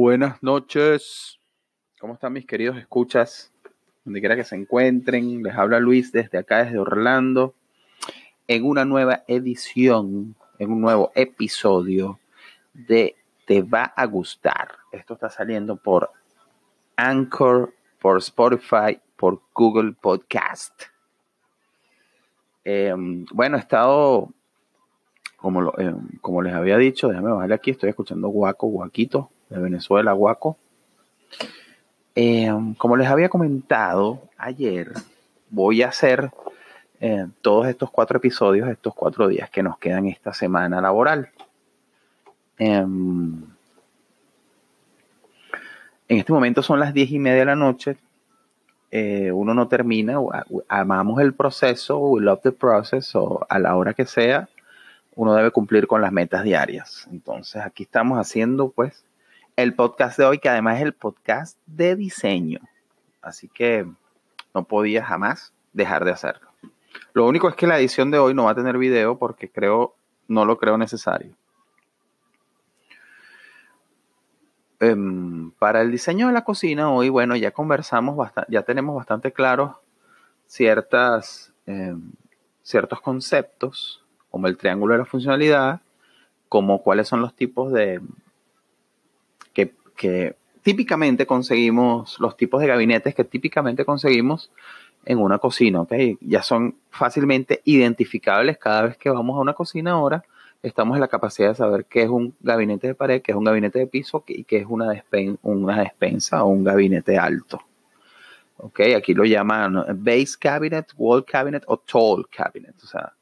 Buenas noches. ¿Cómo están mis queridos escuchas? Donde quiera que se encuentren, les habla Luis desde acá, desde Orlando, en una nueva edición, en un nuevo episodio de Te va a gustar. Esto está saliendo por Anchor, por Spotify, por Google Podcast. Em, bueno, he estado, como, em, como les había dicho, déjame bajarle aquí, estoy escuchando Guaco, Guaquito de Venezuela, Guaco. Eh, como les había comentado ayer, voy a hacer eh, todos estos cuatro episodios, estos cuatro días que nos quedan esta semana laboral. Em, en este momento son las diez y media de la noche. Eh, uno no termina, amamos el proceso, we love the process, o a la hora que sea, uno debe cumplir con las metas diarias. Entonces aquí estamos haciendo pues el podcast de hoy, que además es el podcast de diseño. Así que no podía jamás dejar de hacerlo. Lo único es que la edición de hoy no va a tener video porque creo, no lo creo necesario. Em, para el diseño de la cocina hoy, bueno, ya conversamos ya tenemos bastante claros ciertas, em, ciertos conceptos, como el triángulo de la funcionalidad, como cuáles son los tipos de, que típicamente conseguimos, los tipos de gabinetes que típicamente conseguimos en una cocina, ¿ok? Ya son fácilmente identificables cada vez que vamos a una cocina ahora. Estamos en la capacidad de saber qué es un gabinete de pared, qué es un gabinete de piso y qué es una, una despensa o un gabinete alto. ¿Ok? Aquí lo llaman base cabinet, wall cabinet o tall cabinet. O sea,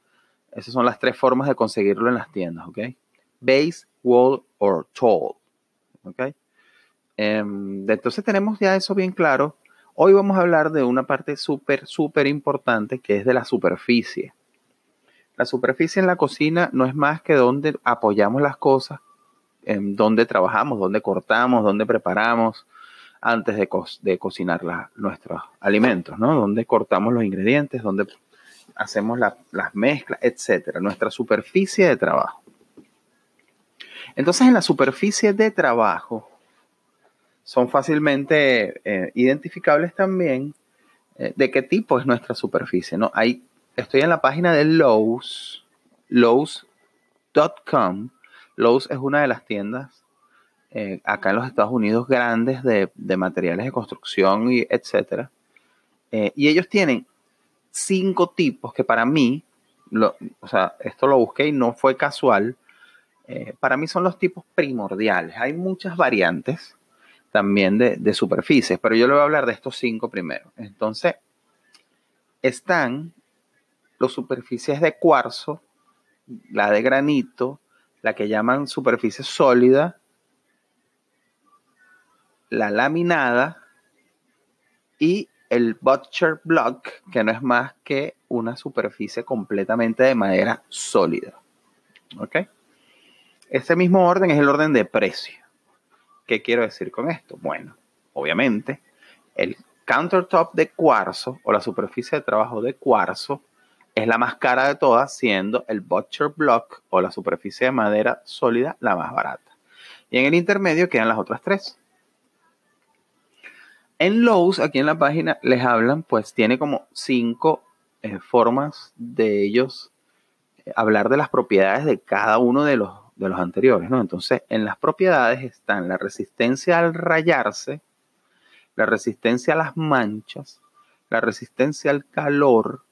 esas son las tres formas de conseguirlo en las tiendas, ¿ok? Base, wall o tall. ¿Ok? Em, entonces tenemos ya eso bien claro. Hoy vamos a hablar de una parte súper, súper importante que es de la superficie. La superficie en la cocina no es más que donde apoyamos las cosas, en donde trabajamos, donde cortamos, donde preparamos antes de, cocinar nuestros alimentos, ¿no? Donde cortamos los ingredientes, donde hacemos las mezclas, etcétera. Nuestra superficie de trabajo. Entonces, en la superficie de trabajo, son fácilmente eh, identificables también eh, de qué tipo es nuestra superficie. ¿no? Hay, estoy en la página de Lowe's, Lowe's.com. Lowe's es una de las tiendas eh, acá en los Estados Unidos grandes de, materiales de construcción y etcétera. y ellos tienen cinco tipos que para mí, o sea, esto lo busqué y no fue casual, para mí son los tipos primordiales. Hay muchas variantes también de, superficies, pero yo le voy a hablar de estos cinco primero. Entonces, están las superficies de cuarzo, la de granito, la que llaman superficie sólida, la laminada y el butcher block, que no es más que una superficie completamente de madera sólida. ¿Ok? Ese mismo orden es el orden de precio. ¿Qué quiero decir con esto? Bueno, obviamente, el countertop de cuarzo o la superficie de trabajo de cuarzo es la más cara de todas, siendo el butcher block o la superficie de madera sólida la más barata. Y en el intermedio quedan las otras tres. En Lowe's, aquí en la página, les hablan, pues tiene como cinco eh, formas de ellos eh, hablar de las propiedades de cada uno de los de los anteriores, ¿no? Entonces, en las propiedades están la resistencia al rayarse, la resistencia a las manchas, la resistencia al calor,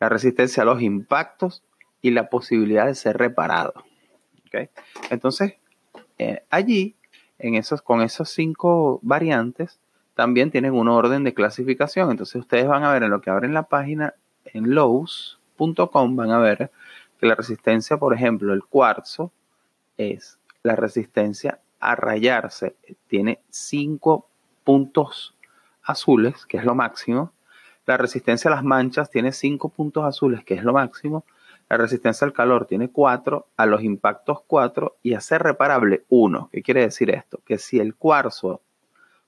la resistencia a los impactos y la posibilidad de ser reparado. ¿okay? Entonces, eh, allí, en esos, con esas cinco variantes, también tienen un orden de clasificación. Entonces, ustedes van a ver en lo que abren la página en lowe's.com, van a ver que la resistencia, por ejemplo, el cuarzo, es la resistencia a rayarse. Tiene 5 puntos azules, que es lo máximo. La resistencia a las manchas tiene 5 puntos azules, que es lo máximo. La resistencia al calor tiene 4, a los impactos 4 y a ser reparable 1. ¿Qué quiere decir esto? Que si el cuarzo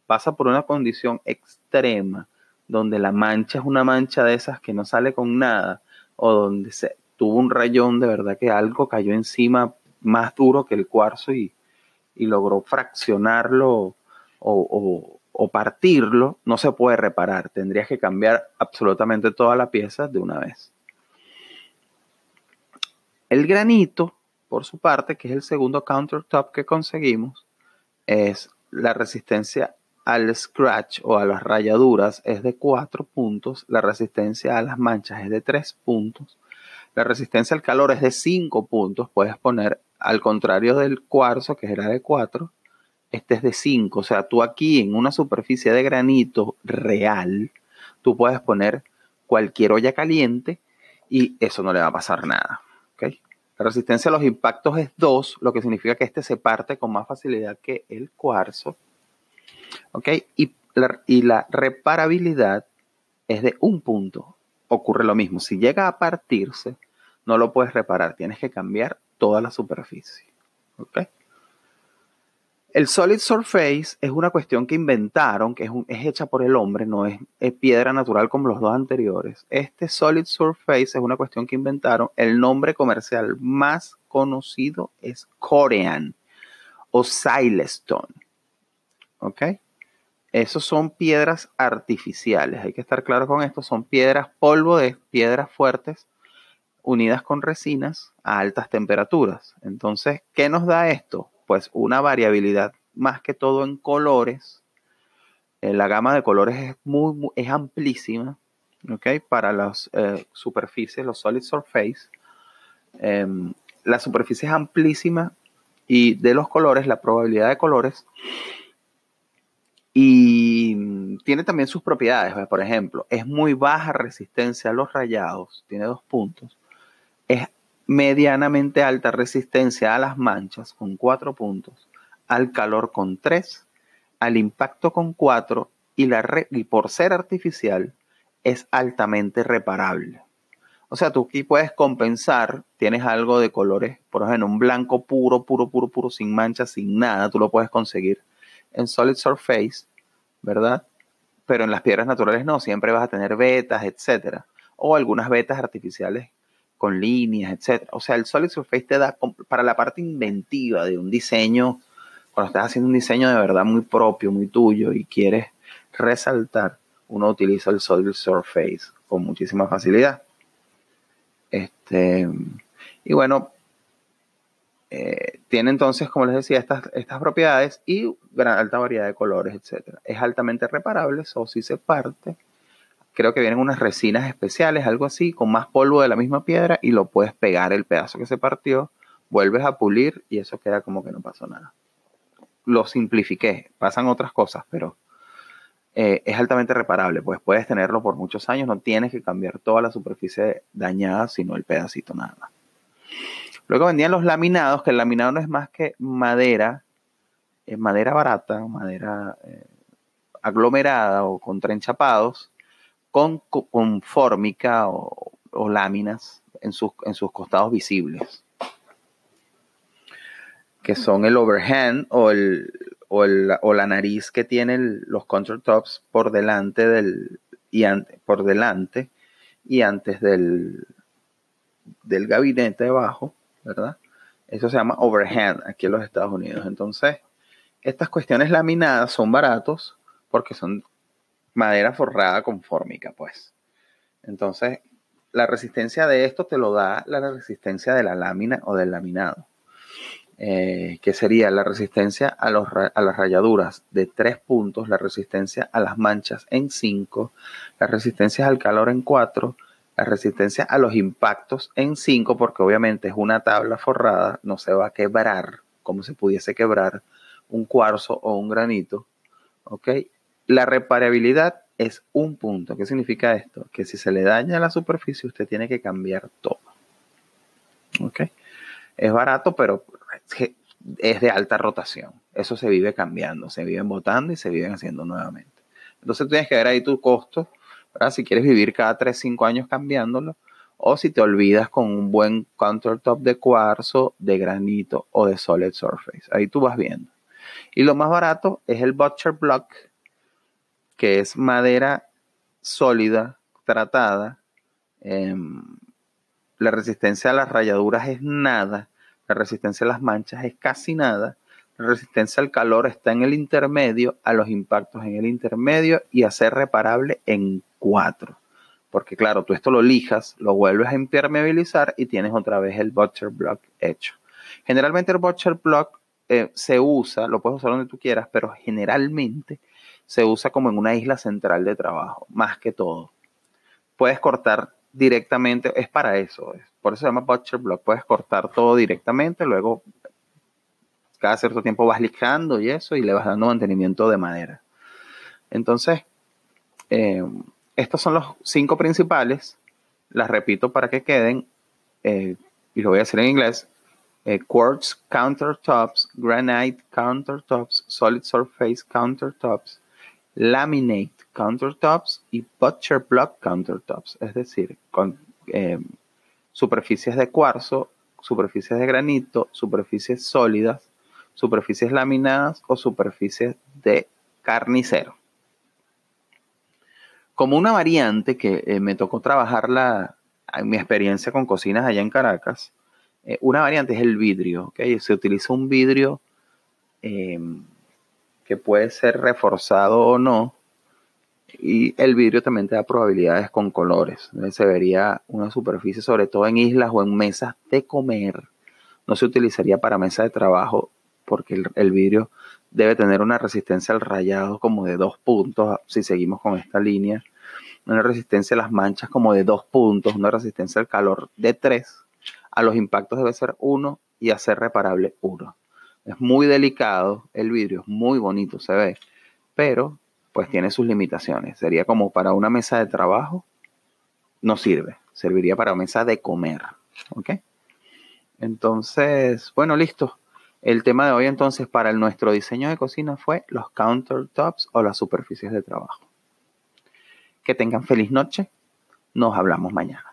pasa por una condición extrema, donde la mancha es una mancha de esas que no sale con nada, o donde se tuvo un rayón de verdad que algo cayó encima más duro que el cuarzo y, logró fraccionarlo o, partirlo, no se puede reparar. Tendrías que cambiar absolutamente toda la pieza de una vez. El granito, por su parte, que es el segundo countertop que conseguimos, es la resistencia al scratch o a las rayaduras es de 4 puntos, la resistencia a las manchas es de 3 puntos, la resistencia al calor es de 5 puntos, puedes poner al contrario del cuarzo que era de 4, este es de 5, o sea, tú aquí en una superficie de granito real, tú puedes poner cualquier olla caliente y eso no le va a pasar nada. La resistencia a los impactos es 2, lo que significa que este se parte con más facilidad que el cuarzo. Y la, y la reparabilidad es de un punto. Ocurre lo mismo. Si llega a partirse, no lo puedes reparar. Tienes que cambiar toda la superficie. El solid surface es una cuestión que inventaron, que es, hecha por el hombre, no es, piedra natural como los dos anteriores. Este solid surface es una cuestión que inventaron. El nombre comercial más conocido es Korean o Silestone. ¿Ok? Esos son piedras artificiales. Hay que estar claro con esto. Son piedras polvo de piedras fuertes unidas con resinas a altas temperaturas. Entonces, ¿qué nos da esto? Pues una variabilidad más que todo en colores. Eh, la gama de colores es, muy, es amplísima. ¿ok? Para las eh, superficies, los solid surface. Em, la superficie es amplísima y de los colores, la probabilidad de colores y tiene también sus propiedades. Por ejemplo, es muy baja resistencia a los rayados, tiene dos puntos. Es medianamente alta resistencia a las manchas con cuatro puntos, al calor con tres, al impacto con cuatro y, la y por ser artificial es altamente reparable. O sea, tú aquí puedes compensar, tienes algo de colores, por ejemplo, un blanco puro, puro, puro, puro, sin manchas, sin nada, tú lo puedes conseguir en Solid Surface, ¿verdad? Pero en las piedras naturales no, siempre vas a tener vetas, etcétera, o algunas vetas artificiales con líneas, etcétera. O sea, el Solid Surface te da para la parte inventiva de un diseño, cuando estás haciendo un diseño de verdad muy propio, muy tuyo y quieres resaltar, uno utiliza el Solid Surface con muchísima facilidad. Este, y bueno, eh, tiene entonces, como les decía, estas, estas propiedades y gran alta variedad de colores, etc. Es altamente reparable, o si se parte, creo que vienen unas resinas especiales, algo así, con más polvo de la misma piedra y lo puedes pegar el pedazo que se partió, vuelves a pulir y eso queda como que no pasó nada. Lo simplifiqué, pasan otras cosas, pero eh, es altamente reparable, pues puedes tenerlo por muchos años, no tienes que cambiar toda la superficie dañada, sino el pedacito nada más. Luego vendían los laminados, que el laminado no es más que madera, es madera barata, madera eh, aglomerada o contraenchapados, con, con fórmica o, láminas en sus, en sus costados visibles, que son el overhand o, el, o, la nariz que tienen los countertops por delante del y por delante y antes del, del gabinete debajo ¿verdad? Eso se llama overhand aquí en los Estados Unidos. Entonces, estas cuestiones laminadas son baratos porque son madera forrada con fórmica, pues. Entonces, la resistencia de esto te lo da la resistencia de la lámina o del laminado, eh, que sería la resistencia a, a, las rayaduras de 3 puntos, la resistencia a las manchas en 5, la resistencia al calor en 4, la resistencia a los impactos en 5, porque obviamente es una tabla forrada, no se va a quebrar como se pudiese quebrar un cuarzo o un granito. ¿Ok? La reparabilidad es un punto. ¿Qué significa esto? Que si se le daña la superficie, usted tiene que cambiar todo. ¿Ok? Es barato, pero es de alta rotación. Eso se vive cambiando, se viven botando y se viven haciendo nuevamente. Entonces tienes que ver ahí tu costo si quieres vivir cada 3, 5 años cambiándolo, o si te olvidas con un buen countertop de cuarzo, de granito o de solid surface. Ahí tú vas viendo. Y lo más barato es el Butcher Block, que es madera sólida, tratada. Em, la resistencia a las rayaduras es nada. La resistencia a las manchas es casi nada. La resistencia al calor está en el intermedio, a los impactos en el intermedio y a ser reparable en 4. Porque claro, tú esto lo lijas, lo vuelves a impermeabilizar y tienes otra vez el butcher block hecho. Generalmente el butcher block eh, se usa, lo puedes usar donde tú quieras, pero generalmente se usa como en una isla central de trabajo, más que todo. Puedes cortar directamente, es para eso, por eso se llama butcher block, puedes cortar todo directamente, luego cada cierto tiempo vas lijando y eso y le vas dando mantenimiento de madera. Entonces, eh, estos son los cinco principales. Las repito para que queden. Eh, y lo voy a hacer en inglés. Eh, quartz countertops, granite countertops, solid surface countertops, laminate countertops y butcher block countertops. Es decir, con eh, superficies de cuarzo, superficies de granito, superficies sólidas, superficies laminadas o superficies de carnicero como una variante que eh, me tocó trabajarla en mi experiencia con cocinas allá en Caracas, eh, una variante es el vidrio. Se utiliza un vidrio que puede ser reforzado o no. Y el vidrio también te da probabilidades con colores. Se vería una superficie, sobre todo en islas o en mesas de comer. No se utilizaría para mesa de trabajo porque el, el vidrio debe tener una resistencia al rayado como de dos puntos, si seguimos con esta línea, una resistencia a las manchas como de dos puntos, una resistencia al calor de tres, a los impactos debe ser uno y a ser reparable uno. Es muy delicado el vidrio, es muy bonito, se ve, pero pues tiene sus limitaciones. Sería como para una mesa de trabajo, no sirve, serviría para mesa de comer, ¿ok? Entonces, bueno, listo. El tema de hoy entonces para nuestro diseño de cocina fue los countertops o las superficies de trabajo. Que tengan feliz noche. Nos hablamos mañana.